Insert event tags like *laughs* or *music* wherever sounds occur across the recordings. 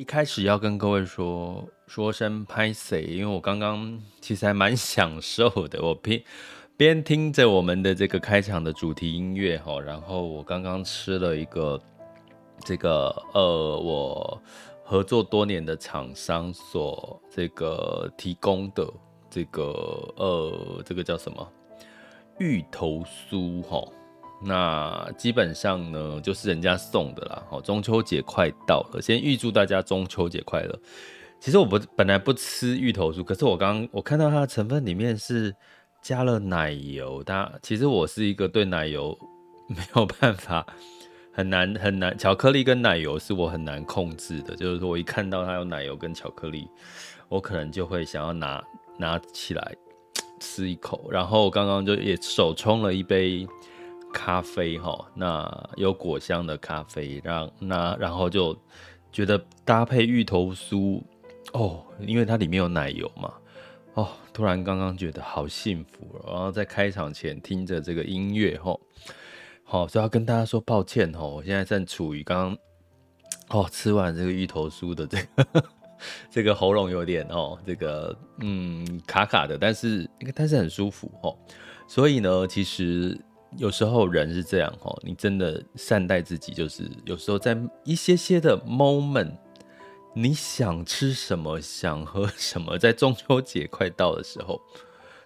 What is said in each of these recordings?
一开始要跟各位说说声拍谢，因为我刚刚其实还蛮享受的，我边边听着我们的这个开场的主题音乐哈，然后我刚刚吃了一个这个呃我合作多年的厂商所这个提供的这个呃这个叫什么芋头酥哈。那基本上呢，就是人家送的啦。好，中秋节快到了，先预祝大家中秋节快乐。其实我不本来不吃芋头酥，可是我刚我看到它的成分里面是加了奶油。它其实我是一个对奶油没有办法很难很难，巧克力跟奶油是我很难控制的。就是说我一看到它有奶油跟巧克力，我可能就会想要拿拿起来吃一口。然后我刚刚就也手冲了一杯。咖啡哈，那有果香的咖啡，让那然后就觉得搭配芋头酥哦，因为它里面有奶油嘛，哦，突然刚刚觉得好幸福，然后在开场前听着这个音乐哈，好，所以要跟大家说抱歉哈，我现在正处于刚刚哦吃完这个芋头酥的这个 *laughs* 这个喉咙有点哦，这个嗯卡卡的，但是但是很舒服哦，所以呢，其实。有时候人是这样哦，你真的善待自己，就是有时候在一些些的 moment，你想吃什么，想喝什么，*laughs* 在中秋节快到的时候，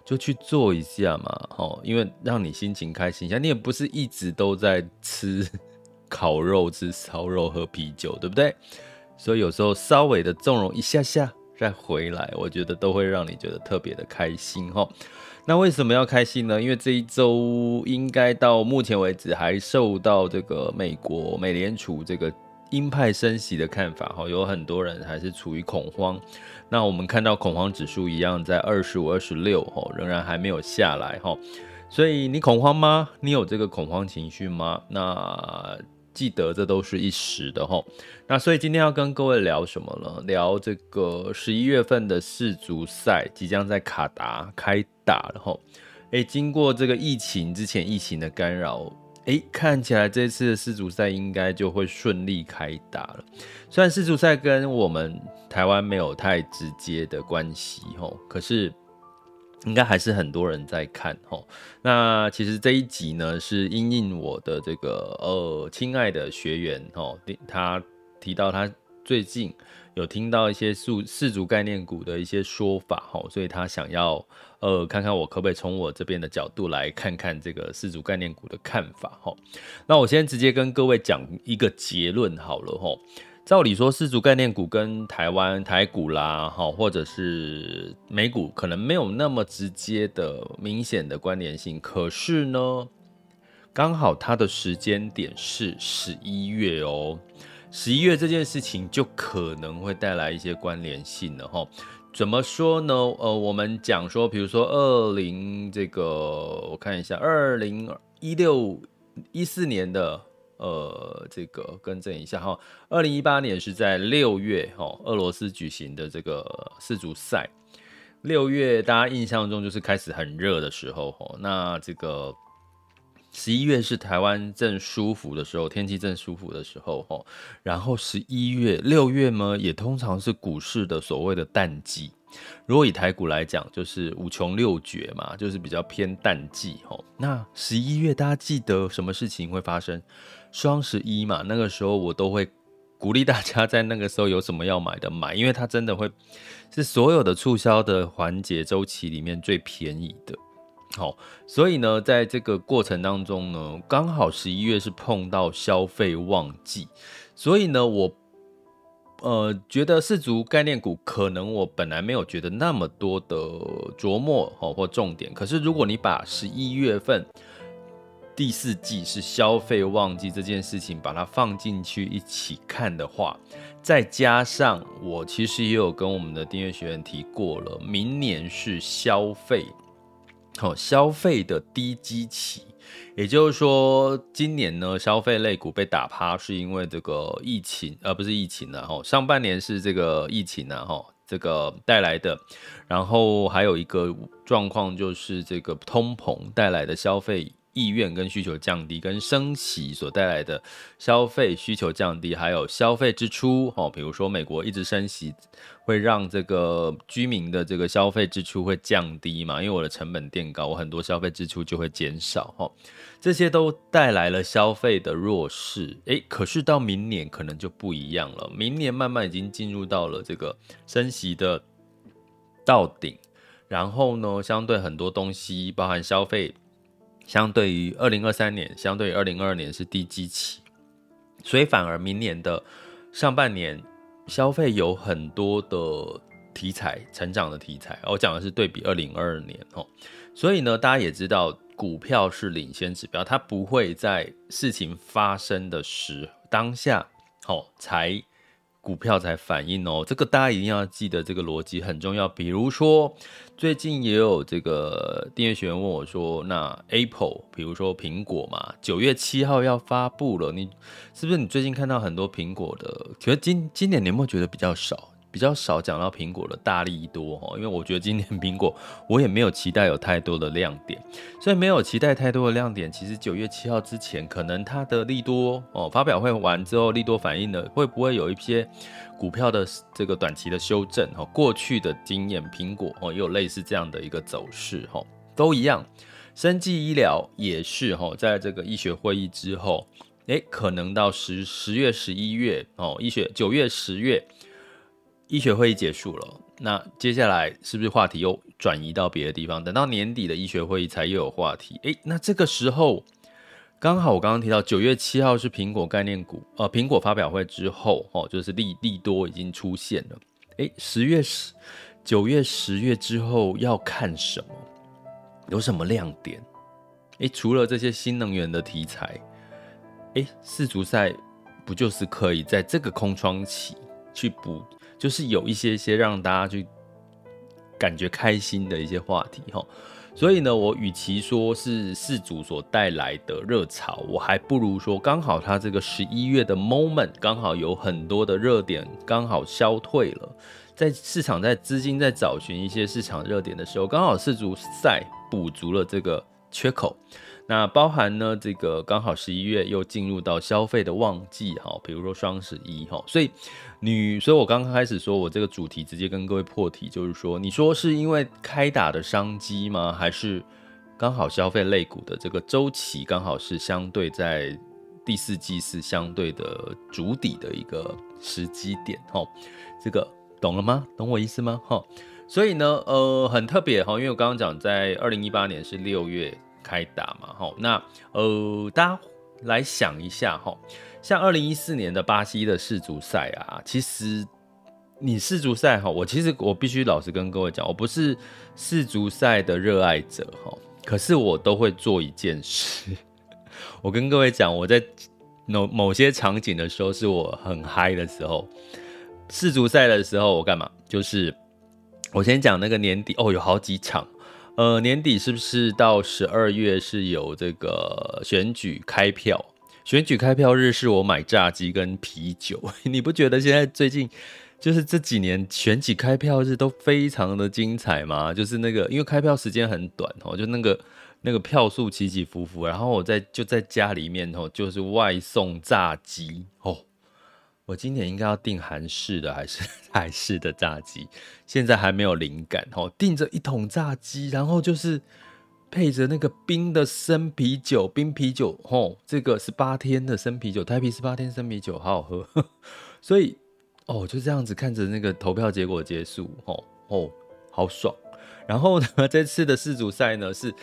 就去做一下嘛，哦，因为让你心情开心一下。你也不是一直都在吃 *laughs* 烤肉、吃烧肉、喝啤酒，对不对？所以有时候稍微的纵容一下下再回来，我觉得都会让你觉得特别的开心哦。那为什么要开心呢？因为这一周应该到目前为止还受到这个美国美联储这个鹰派升息的看法哈，有很多人还是处于恐慌。那我们看到恐慌指数一样在二十五、二十六哈，仍然还没有下来哈。所以你恐慌吗？你有这个恐慌情绪吗？那。记得这都是一时的齁，那所以今天要跟各位聊什么呢？聊这个十一月份的世足赛即将在卡达开打了齁。诶，经过这个疫情之前疫情的干扰，诶，看起来这次的世足赛应该就会顺利开打了。虽然世足赛跟我们台湾没有太直接的关系齁，可是。应该还是很多人在看齁。那其实这一集呢，是因应我的这个呃亲爱的学员齁，他提到他最近有听到一些世世足概念股的一些说法，所以他想要呃看看我可不可以从我这边的角度来看看这个世足概念股的看法。那我先直接跟各位讲一个结论好了齁。照理说，世足概念股跟台湾台股啦，哈，或者是美股，可能没有那么直接的、明显的关联性。可是呢，刚好它的时间点是十一月哦，十一月这件事情就可能会带来一些关联性了哈。怎么说呢？呃，我们讲说，比如说二零这个，我看一下，二零一六一四年的。呃，这个更正一下哈，二零一八年是在六月哈，俄罗斯举行的这个世足赛。六月大家印象中就是开始很热的时候哈，那这个十一月是台湾正舒服的时候，天气正舒服的时候哈。然后十一月、六月呢，也通常是股市的所谓的淡季。如果以台股来讲，就是五穷六绝嘛，就是比较偏淡季哦。那十一月大家记得什么事情会发生？双十一嘛，那个时候我都会鼓励大家在那个时候有什么要买的买，因为它真的会是所有的促销的环节周期里面最便宜的。好，所以呢，在这个过程当中呢，刚好十一月是碰到消费旺季，所以呢，我呃觉得世足概念股可能我本来没有觉得那么多的琢磨哦或重点，可是如果你把十一月份第四季是消费旺季这件事情把它放进去一起看的话，再加上我其实也有跟我们的订阅学员提过了，明年是消费。好，消费的低基期，也就是说，今年呢，消费类股被打趴，是因为这个疫情，而、不是疫情呢。哈，上半年是这个疫情呢，哈，这个带来的，然后还有一个状况就是这个通膨带来的消费。意愿跟需求降低，跟升息所带来的消费需求降低，还有消费支出哦，比如说美国一直升息，会让这个居民的这个消费支出会降低嘛？因为我的成本垫高，我很多消费支出就会减少哦，这些都带来了消费的弱势。诶，可是到明年可能就不一样了，明年慢慢已经进入到了这个升息的到顶，然后呢，相对很多东西，包含消费。相对于二零二三年，相对于二零二二年是低基期，所以反而明年的上半年消费有很多的题材，成长的题材。我讲的是对比二零二二年哦，所以呢，大家也知道股票是领先指标，它不会在事情发生的时当下哦才。股票才反应哦，这个大家一定要记得，这个逻辑很重要。比如说，最近也有这个订阅学员问我说：“那 Apple，比如说苹果嘛，九月七号要发布了，你是不是你最近看到很多苹果的？觉得今今年年末觉得比较少？”比较少讲到苹果的大利多哈，因为我觉得今年苹果我也没有期待有太多的亮点，*laughs* 所以没有期待太多的亮点。其实九月七号之前，可能它的利多哦发表会完之后，利多反应的会不会有一些股票的这个短期的修正哈？过去的经验，苹果哦也有类似这样的一个走势哈，都一样。生技医疗也是哈，在这个医学会议之后，诶，可能到十十月、十一月哦，医学九月、十月。医学会议结束了，那接下来是不是话题又转移到别的地方？等到年底的医学会议才又有话题。诶，那这个时候刚好我刚刚提到九月七号是苹果概念股，呃，苹果发表会之后，哦，就是利利多已经出现了。诶，十月十九月十月之后要看什么？有什么亮点？诶，除了这些新能源的题材，诶，世足赛不就是可以在这个空窗期去补？就是有一些些让大家去感觉开心的一些话题哈，所以呢，我与其说是世足所带来的热潮，我还不如说刚好它这个十一月的 moment 刚好有很多的热点刚好消退了，在市场在资金在找寻一些市场热点的时候，刚好世足赛补足了这个缺口。那包含呢，这个刚好十一月又进入到消费的旺季哈，比如说双十一哈，所以女，所以我刚刚开始说我这个主题直接跟各位破题，就是说，你说是因为开打的商机吗？还是刚好消费类股的这个周期刚好是相对在第四季是相对的主底的一个时机点哈？这个懂了吗？懂我意思吗？哈，所以呢，呃，很特别哈，因为我刚刚讲在二零一八年是六月。开打嘛，吼，那呃，大家来想一下，哈，像二零一四年的巴西的世足赛啊，其实你世足赛，哈，我其实我必须老实跟各位讲，我不是世足赛的热爱者，哈，可是我都会做一件事，*laughs* 我跟各位讲，我在某某些场景的时候，是我很嗨的时候，世足赛的时候，我干嘛？就是我先讲那个年底，哦，有好几场。呃，年底是不是到十二月是有这个选举开票？选举开票日是我买炸鸡跟啤酒。*laughs* 你不觉得现在最近就是这几年选举开票日都非常的精彩吗？就是那个因为开票时间很短哦，就那个那个票数起起伏伏，然后我在就在家里面哦，就是外送炸鸡哦，我今年应该要订韩式的还是 *laughs* 台式的炸鸡？现在还没有灵感哦。订着一桶炸鸡，然后就是配着那个冰的生啤酒，冰啤酒哦，这个十八天的生啤酒，台啤十八天生啤酒，好好喝。*laughs* 所以哦，就这样子看着那个投票结果结束，哦哦，好爽。然后呢，*laughs* 这次的世足赛呢是。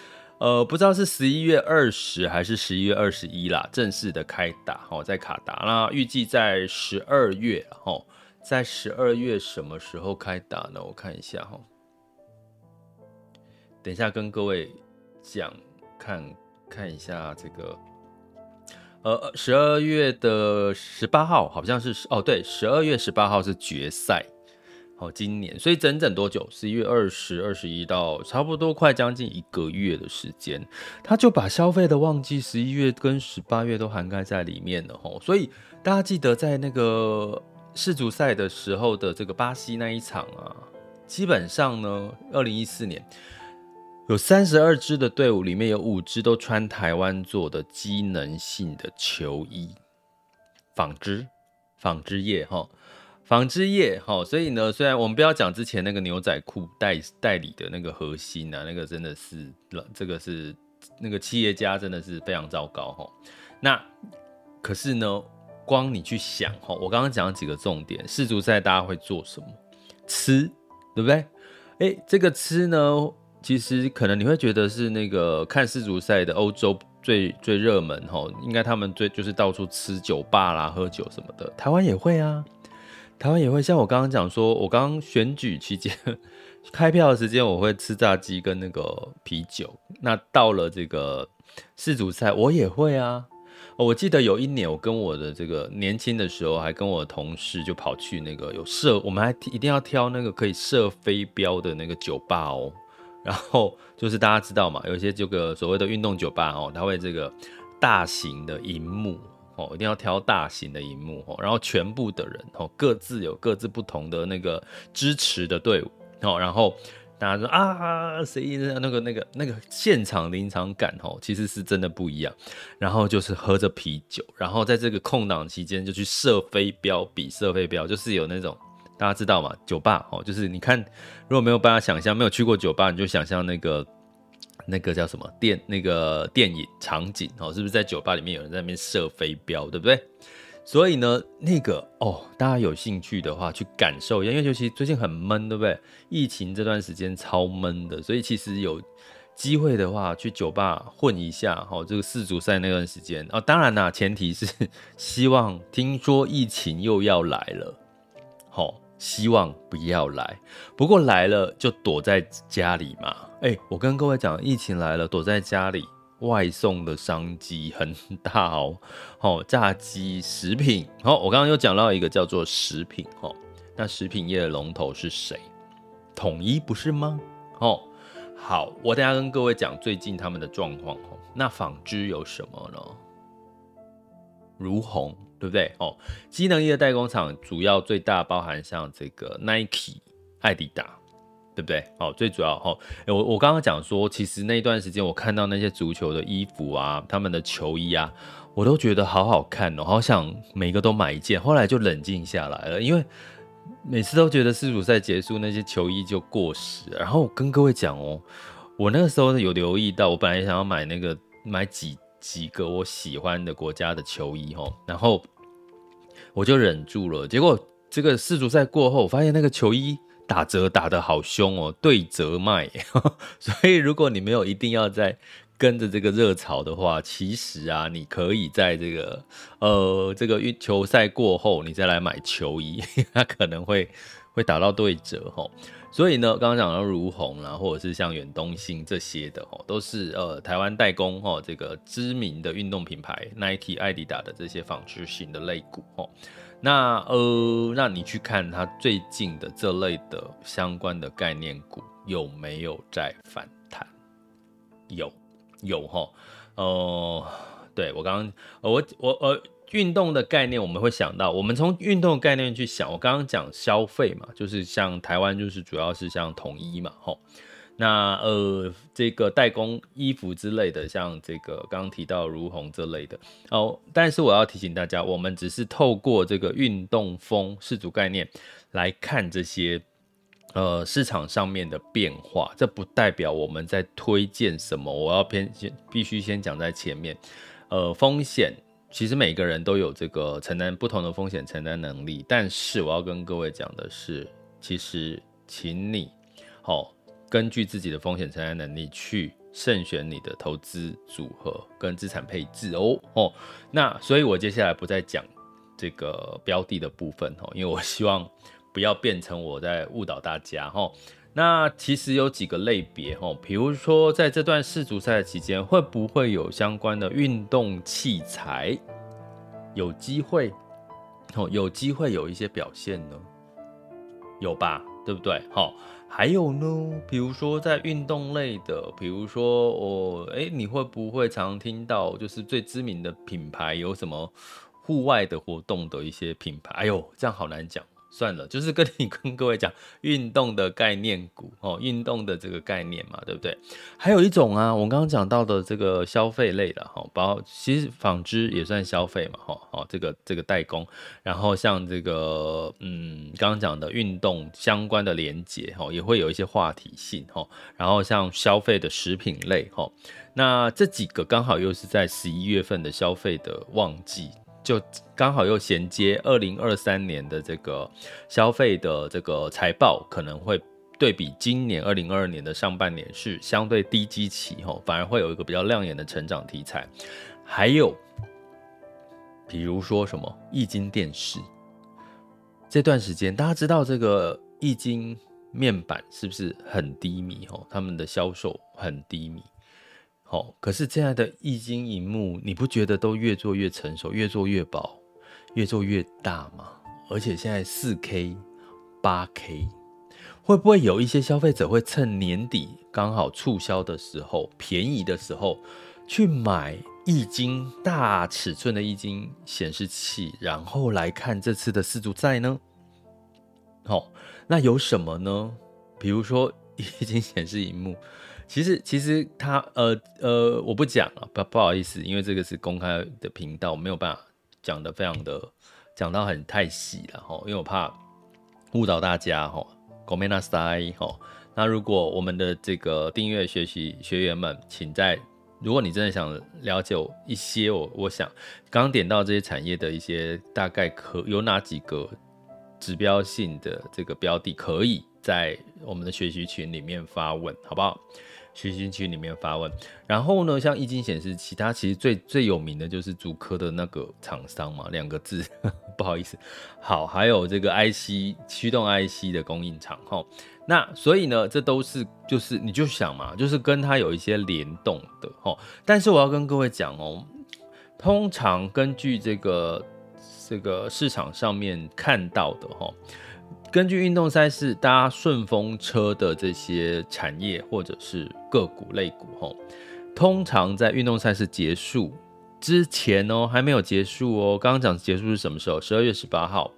呃，不知道是十一月二十还是十一月二十一啦，正式的开打哦，在卡达，那预计在十二月哦，在十二月什么时候开打呢？我看一下哈，等一下跟各位讲，看看一下这个，呃，十二月的十八号好像是哦，对，十二月十八号是决赛。哦，今年，所以整整多久？十一月二十、二十一到差不多快将近一个月的时间，他就把消费的旺季十一月跟十八月都涵盖在里面了吼。所以大家记得在那个世足赛的时候的这个巴西那一场啊，基本上呢，二零一四年有三十二支的队伍里面有五支都穿台湾做的机能性的球衣，纺织，纺织业哈。纺织业，好，所以呢，虽然我们不要讲之前那个牛仔裤代代理的那个核心啊，那个真的是，这个是那个企业家真的是非常糟糕哈。那可是呢，光你去想哈，我刚刚讲几个重点，世足赛大家会做什么？吃，对不对？哎，这个吃呢，其实可能你会觉得是那个看世足赛的欧洲最最热门哈，应该他们最就是到处吃酒吧啦、喝酒什么的，台湾也会啊。台湾也会像我刚刚讲说，我刚刚选举期间 *laughs* 开票的时间，我会吃炸鸡跟那个啤酒。那到了这个世足赛，我也会啊。我记得有一年，我跟我的这个年轻的时候，还跟我的同事就跑去那个有射，我们还一定要挑那个可以射飞镖的那个酒吧哦。然后就是大家知道嘛，有些这个所谓的运动酒吧哦，它会这个大型的荧幕。哦，一定要挑大型的荧幕哦，然后全部的人哦，各自有各自不同的那个支持的队伍哦，然后大家说啊，谁？那个那个那个现场临场感哦，其实是真的不一样。然后就是喝着啤酒，然后在这个空档期间就去射飞镖，比射飞镖，就是有那种大家知道吗？酒吧哦，就是你看如果没有办法想象，没有去过酒吧，你就想象那个。那个叫什么电？那个电影场景哦，是不是在酒吧里面有人在那边射飞镖，对不对？所以呢，那个哦，大家有兴趣的话去感受一下，因为尤其最近很闷，对不对？疫情这段时间超闷的，所以其实有机会的话去酒吧混一下哦。这个世足赛那段时间哦，当然啦，前提是 *laughs* 希望听说疫情又要来了，好。希望不要来，不过来了就躲在家里嘛。哎、我跟各位讲，疫情来了，躲在家里，外送的商机很大哦。哦，炸鸡食品，好、哦，我刚刚又讲到一个叫做食品，哦，那食品业的龙头是谁？统一不是吗？哦，好，我等下跟各位讲最近他们的状况。哦，那纺织有什么呢？如虹。对不对？哦，机能衣的代工厂主要最大包含像这个 Nike、艾迪达，对不对？哦，最主要哦，我我刚刚讲说，其实那一段时间我看到那些足球的衣服啊，他们的球衣啊，我都觉得好好看哦，好想每个都买一件。后来就冷静下来了，因为每次都觉得世足赛结束那些球衣就过时。然后我跟各位讲哦，我那个时候有留意到，我本来想要买那个买几。几个我喜欢的国家的球衣吼，然后我就忍住了。结果这个世足赛过后，我发现那个球衣打折打得好凶哦，对折卖。*laughs* 所以如果你没有一定要在跟着这个热潮的话，其实啊，你可以在这个呃这个运球赛过后，你再来买球衣，*laughs* 它可能会会打到对折吼。所以呢，刚刚讲到如虹啦，或者是像远东新这些的哦，都是呃台湾代工哦，这个知名的运动品牌 Nike、艾迪达的这些纺织型的类股哦。那呃，那你去看它最近的这类的相关的概念股有没有在反弹？有，有哈。呃，对我刚刚我我呃。运动的概念，我们会想到，我们从运动的概念去想。我刚刚讲消费嘛，就是像台湾，就是主要是像统一嘛，吼。那呃，这个代工衣服之类的，像这个刚刚提到如虹这类的哦。但是我要提醒大家，我们只是透过这个运动风氏族概念来看这些呃市场上面的变化，这不代表我们在推荐什么。我要偏先必须先讲在前面，呃，风险其实每个人都有这个承担不同的风险承担能力，但是我要跟各位讲的是，其实请你好。哦根据自己的风险承担能力去慎选你的投资组合跟资产配置哦哦，那所以我接下来不再讲这个标的的部分哦，因为我希望不要变成我在误导大家哈。那其实有几个类别哦，比如说在这段世足赛期间，会不会有相关的运动器材有机会哦，有机会有一些表现呢？有吧，对不对？好。还有呢，比如说在运动类的，比如说哦，哎，你会不会常听到就是最知名的品牌有什么户外的活动的一些品牌？哎呦，这样好难讲。算了，就是跟你 *laughs* 跟各位讲运动的概念股哦，运动的这个概念嘛，对不对？还有一种啊，我刚刚讲到的这个消费类的哈，包其实纺织也算消费嘛，哈，哦，这个这个代工，然后像这个嗯，刚刚讲的运动相关的连结哈，也会有一些话题性哈，然后像消费的食品类哈，那这几个刚好又是在十一月份的消费的旺季。就刚好又衔接二零二三年的这个消费的这个财报，可能会对比今年二零二二年的上半年是相对低基期吼，反而会有一个比较亮眼的成长题材。还有，比如说什么液晶电视，这段时间大家知道这个液晶面板是不是很低迷吼？他们的销售很低迷。哦，可是这样的液晶萤幕，你不觉得都越做越成熟，越做越薄，越做越大吗？而且现在四 K、八 K，会不会有一些消费者会趁年底刚好促销的时候，便宜的时候去买液晶大尺寸的液晶显示器，然后来看这次的四足赛呢？哦，那有什么呢？比如说液晶显示荧幕。其实，其实他呃呃，我不讲了，不不好意思，因为这个是公开的频道，没有办法讲得非常的讲到很太细了哈，因为我怕误导大家哈。ごめんなさい哈。那如果我们的这个订阅学习学员们，请在如果你真的想了解一些，我我想刚刚点到这些产业的一些大概可有哪几个指标性的这个标的，可以在我们的学习群里面发问，好不好？ 学习区里面发问，然后呢，像液晶显示其他其实最最有名的就是竹科的那个厂商嘛，两个字，*laughs* 不好意思。好，还有这个 IC 驱动 IC 的供应厂，哈，那所以呢，这都是就是你就想嘛，就是跟它有一些联动的，哈。但是我要跟各位讲哦，通常根据这个这个市场上面看到的，哈。根据运动赛事搭顺风车的这些产业或者是个股类股，吼，通常在运动赛事结束之前哦，还没有结束哦。刚刚讲结束是什么时候？十二月十八号，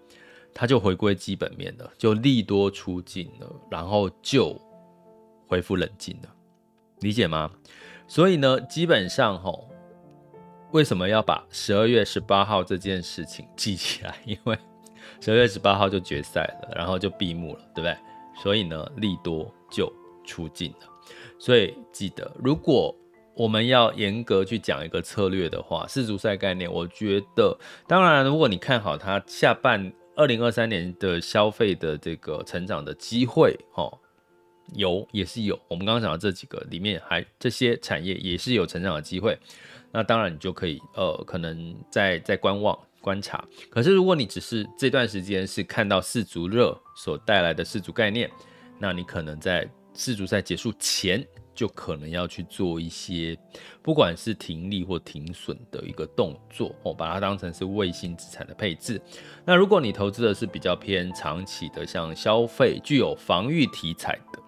它就回归基本面了，就利多出尽了，然后就恢复冷静了，理解吗？所以呢，基本上吼，为什么要把十二月十八号这件事情记起来？因为十二月十八号就决赛了，然后就闭幕了，对不对？所以呢，利多就出尽了。所以记得，如果我们要严格去讲一个策略的话，世足赛概念，我觉得，当然，如果你看好它下半二零二三年的消费的这个成长的机会，哈，有也是有。我们刚刚讲的这几个里面，还这些产业也是有成长的机会。那当然，你就可以呃，可能再再观望。观察，可是如果你只是这段时间是看到四足热所带来的四足概念，那你可能在四足赛结束前就可能要去做一些，不管是停利或停损的一个动作哦，把它当成是卫星资产的配置。那如果你投资的是比较偏长期的，像消费具有防御题材的。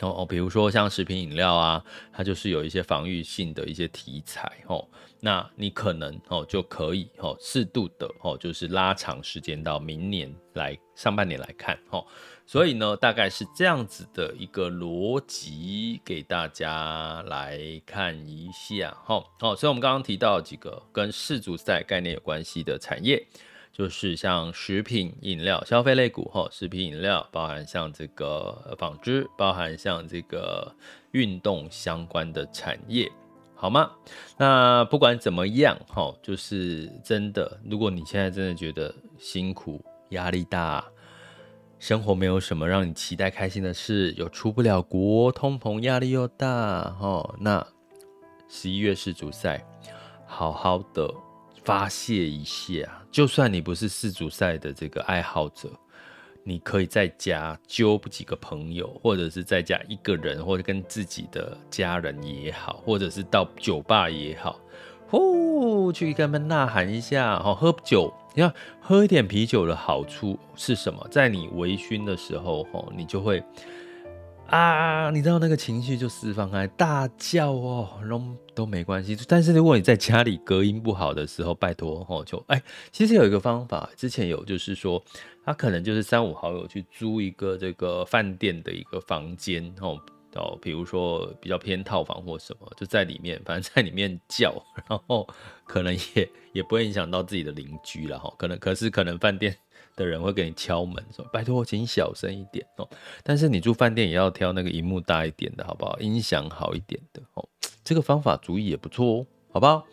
哦哦，比如说像食品饮料啊，它就是有一些防御性的一些题材哦，那你可能哦就可以哦适度的哦，就是拉长时间到明年来上半年来看哦，所以呢，大概是这样子的一个逻辑给大家来看一下。好，好，所以我们刚刚提到几个跟世足赛概念有关系的产业，就是像食品饮料、消费类股，哈，食品饮料包含像这个纺织，包含像这个运动相关的产业，好吗？那不管怎么样，哈，就是真的，如果你现在真的觉得辛苦、压力大。生活没有什么让你期待开心的事，又出不了国，通膨压力又大，哦，那十一月世足赛，好好的发泄一下。就算你不是世足赛的这个爱好者，你可以在家揪几个朋友，或者是在家一个人，或者跟自己的家人也好，或者是到酒吧也好。呼，去跟他们呐喊一下，哦，喝酒，你看喝一点啤酒的好处是什么？在你微醺的时候，吼，你就会啊，你知道那个情绪就释放开，大叫哦，都都没关系。但是如果你在家里隔音不好的时候，拜托哦，就哎，其实有一个方法，之前有就是说，他可能就是三五好友去租一个这个饭店的一个房间，哦。哦，比如说比较偏套房或什么，就在里面，反正在里面叫，然后可能也也不会影响到自己的邻居了哈。可能可是可能饭店的人会给你敲门说：“拜托，请小声一点哦。”但是你住饭店也要挑那个荧幕大一点的，好不好？音响好一点的哦。这个方法主意也不错哦，好不好？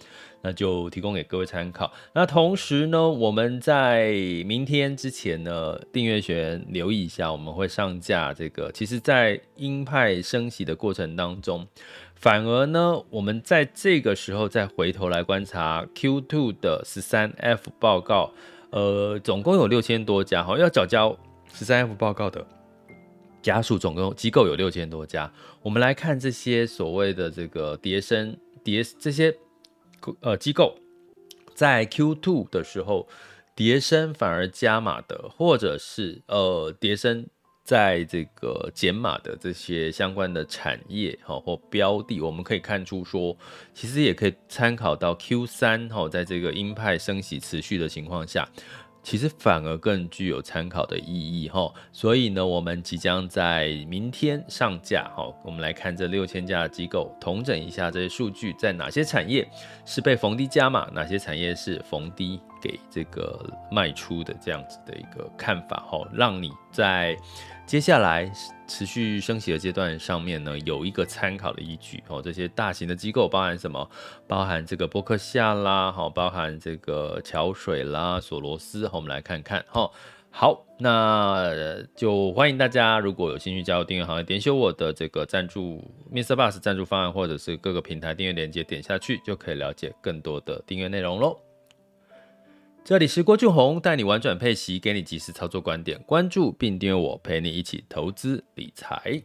那就提供给各位参考。那同时呢，我们在明天之前呢，订阅学员留意一下，我们会上架这个。其实，在鹰派升息的过程当中，反而呢，我们在这个时候再回头来观察 Q2 的十三 F 报告，呃，总共有六千多家，哈，要缴交十三 F 报告的家属，总共机构有六千多家。我们来看这些所谓的这个叠升叠这些。呃，机构在 Q2 的时候叠升反而加码的，或者是呃叠升在这个减码的这些相关的产业哈或标的，我们可以看出说，其实也可以参考到 Q3 哈，在这个鹰派升息持续的情况下。其实反而更具有参考的意义哈，所以呢，我们即将在明天上架哈，我们来看这六千家的机构，统整一下这些数据，在哪些产业是被逢低加码，哪些产业是逢低给这个卖出的这样子的一个看法哈，让你在。接下来持续升息的阶段上面呢，有一个参考的依据哦。这些大型的机构包含什么？包含这个波克夏啦，好，包含这个桥水啦、索罗斯。我们来看看哈。好，那就欢迎大家，如果有兴趣加入订阅行列，点选我的这个赞助 Mr. Bus 赞助方案，或者是各个平台订阅链接，点下去就可以了解更多的订阅内容喽。这里是郭俊宏，带你玩转配息，给你及时操作观点。关注并订阅我，陪你一起投资理财。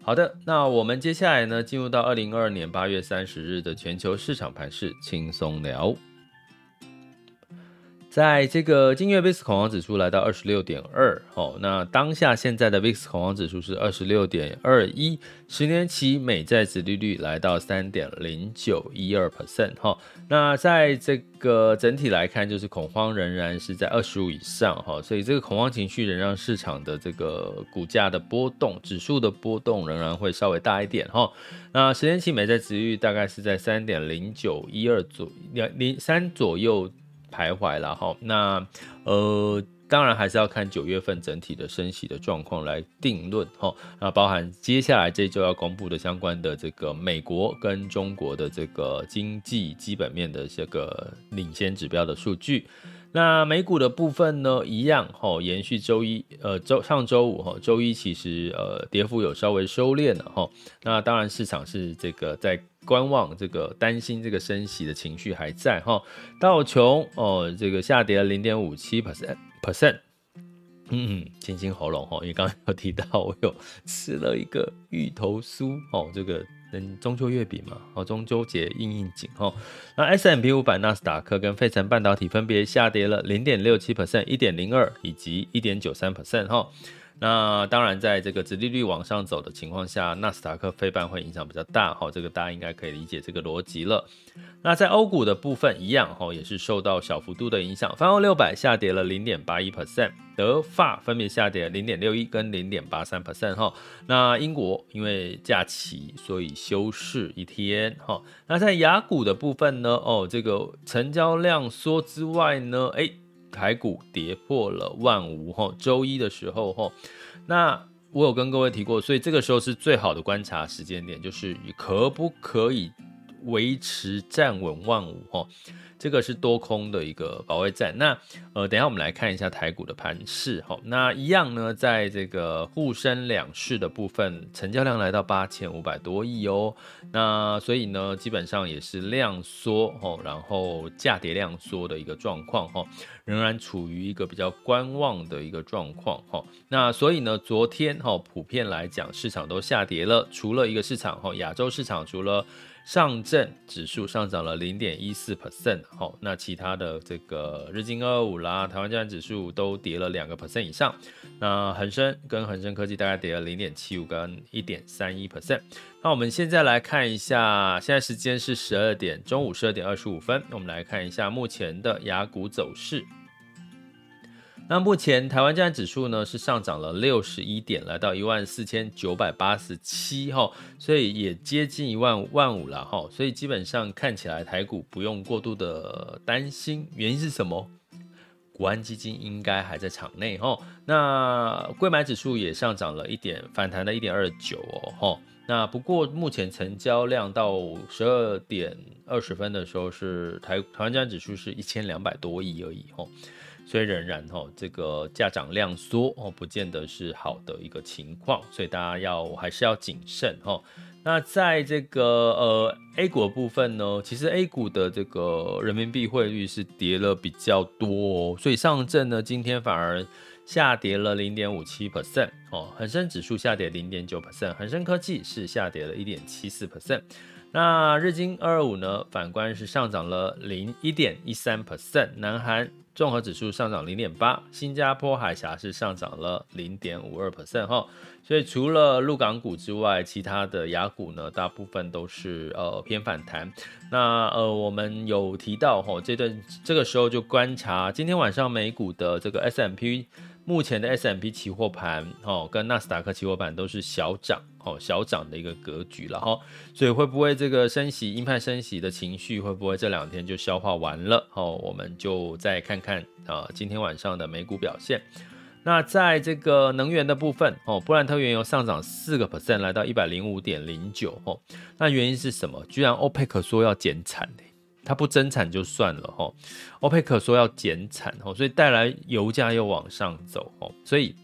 好的，那我们接下来呢，进入到二零二二年八月三十日的全球市场盘势轻松聊。在这个今月 VIX 恐慌指数来到二十六点二，哦，那当下现在的 VIX 恐慌指数是二十六点二一，十年期美债殖利率来到三点零九一二 percent，哈，那在这个整体来看，就是恐慌仍然是在二十五以上，哈，所以这个恐慌情绪仍让市场的这个股价的波动、指数的波动仍然会稍微大一点，哈，那十年期美债殖利率大概是在三点零九一二左两零三左右。徘徊了哈，那呃，当然还是要看九月份整体的升息的状况来定论哈。那包含接下来这周要公布的相关的这个美国跟中国的这个经济基本面的这个领先指标的数据。那美股的部分呢，一样哈，延续周一呃周上周五哈，周一其实呃跌幅有稍微收敛了哈。那当然市场是这个在。观望这个担心这个升息的情绪还在哈，道琼哦，这个下跌了零点五七 percent percent，嗯，清清喉咙哈，因为刚刚有提到我有吃了一个芋头酥哦，这个等中秋月饼嘛，哦中秋节应应景哈，那 S M P 五百、纳斯达克跟费城半导体分别下跌了零点六七 percent、一点零二以及一点九三 percent 哈。那当然，在这个殖利率往上走的情况下，纳斯达克费半会影响比较大，哈，这个大家应该可以理解这个逻辑了。那在欧股的部分一样，哈，也是受到小幅度的影响，泛欧六百下跌了零点八一 percent，德法分别下跌零点六一跟零点八三 percent，哈。那英国因为假期，所以休市一天，哈。那在雅股的部分呢，哦，这个成交量缩之外呢，哎。台股跌破了万五吼，周一的时候吼，那我有跟各位提过，所以这个时候是最好的观察时间点，就是可不可以维持站稳万五哦。这个是多空的一个保卫战。那呃，等下我们来看一下台股的盘势哈。那一样呢，在这个沪深两市的部分，成交量来到八千五百多亿哦。那所以呢，基本上也是量缩哈，然后价跌量缩的一个状况哈，仍然处于一个比较观望的一个状况哈。那所以呢，昨天哈，普遍来讲，市场都下跌了，除了一个市场哈，亚洲市场除了。上证指数上涨了零点一四 percent，好，那其他的这个日经二二五啦，台湾加权指数都跌了两个 percent 以上，那恒生跟恒生科技大概跌了零点七五跟一点三一 percent。那我们现在来看一下，现在时间是十二点，中午十二点二十五分，我们来看一下目前的雅股走势。那目前台湾加权指数呢是上涨了六十一点，来到一万四千九百八十七哈，所以也接近一万万五了哈，所以基本上看起来台股不用过度的担心，原因是什么？国安基金应该还在场内哈，那柜买指数也上涨了一点，反弹了一点二九哦哈，那不过目前成交量到十二点二十分的时候是台台湾加权指数是一千两百多亿而已哈。所以仍然吼，这个价涨量缩哦，不见得是好的一个情况，所以大家要还是要谨慎吼。那在这个呃 A 股部分呢，其实 A 股的这个人民币汇率是跌了比较多哦，所以上证呢今天反而下跌了零点五七 percent 哦，恒生指数下跌零点九 percent，恒生科技是下跌了一点七四 percent。那日经二二五呢，反观是上涨了零一点一三 percent，南韩综合指数上涨零点八，新加坡海峡是上涨了零点五二 percent 哈，所以除了陆港股之外，其他的亚股呢，大部分都是呃偏反弹。那呃我们有提到哈，这段这个时候就观察今天晚上美股的这个 S M P。目前的 S M P 期货盘，哦，跟纳斯达克期货盘都是小涨，哦，小涨的一个格局了，哈，所以会不会这个升息鹰派升息的情绪会不会这两天就消化完了？哦，我们就再看看啊，今天晚上的美股表现。那在这个能源的部分，哦，布兰特原油上涨四个 percent，来到一百零五点零九，哦，那原因是什么？居然欧佩克说要减产它不增产就算了哈，欧佩克说要减产哈，所以带来油价又往上走哦，所以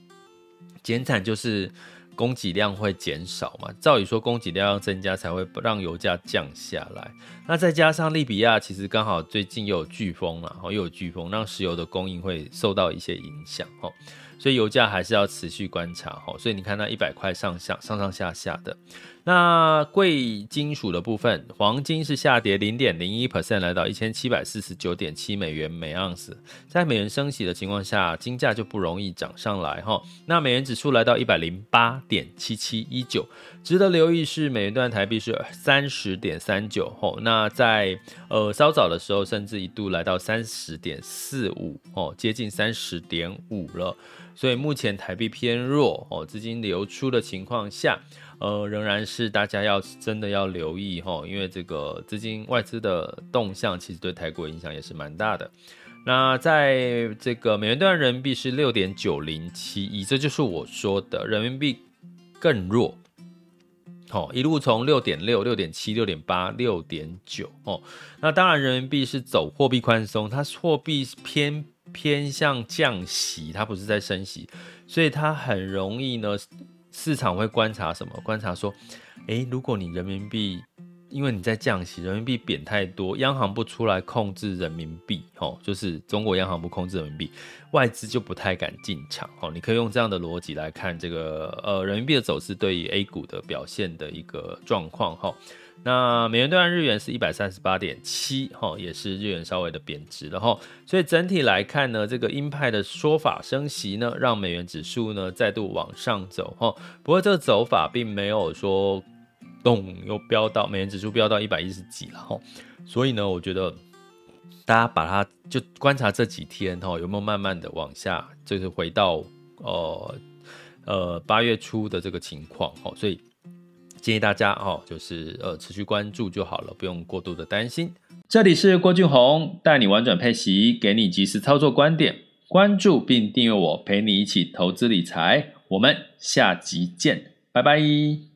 减产就是供给量会减少嘛，照理说供给量要增加才会让油价降下来。那再加上利比亚其实刚好最近又有飓风了，又有飓风，让石油的供应会受到一些影响哦，所以油价还是要持续观察哈。所以你看那一百块上下上上下下的。那贵金属的部分，黄金是下跌零点零一 percent，来到一千七百四十九点七美元每盎司。在美元升息的情况下，金价就不容易涨上来哈。那美元指数来到一百零八点七七一九，值得留意是美元兑台币是三十点三九吼。那在呃稍早的时候，甚至一度来到三十点四五哦，接近三十点五了。所以目前台币偏弱哦，资金流出的情况下。呃，仍然是大家要真的要留意哈，因为这个资金外资的动向，其实对台股影响也是蛮大的。那在这个美元兑人民币是六点九零七一，这就是我说的人民币更弱。好，一路从六点六、六点七、六点八、六点九哦。那当然，人民币是走货币宽松，它货币偏偏向降息，它不是在升息，所以它很容易呢。市场会观察什么？观察说，诶，如果你人民币因为你在降息，人民币贬太多，央行不出来控制人民币，哦，就是中国央行不控制人民币，外资就不太敢进场，哦，你可以用这样的逻辑来看这个呃人民币的走势对于 A 股的表现的一个状况，哈。那美元兑换日元是一百三十八点七，哈，也是日元稍微的贬值了，哈。所以整体来看呢，这个鹰派的说法升息呢，让美元指数呢再度往上走，哈。不过这个走法并没有说动又飙到美元指数飙到一百一十几了，哈。所以呢，我觉得大家把它就观察这几天，哈，有没有慢慢的往下，就是回到呃呃八月初的这个情况，哈。所以。建议大家哦，就是呃持续关注就好了，不用过度的担心。这里是郭俊宏，带你玩转配息，给你及时操作观点。关注并订阅我，陪你一起投资理财。我们下集见，拜拜。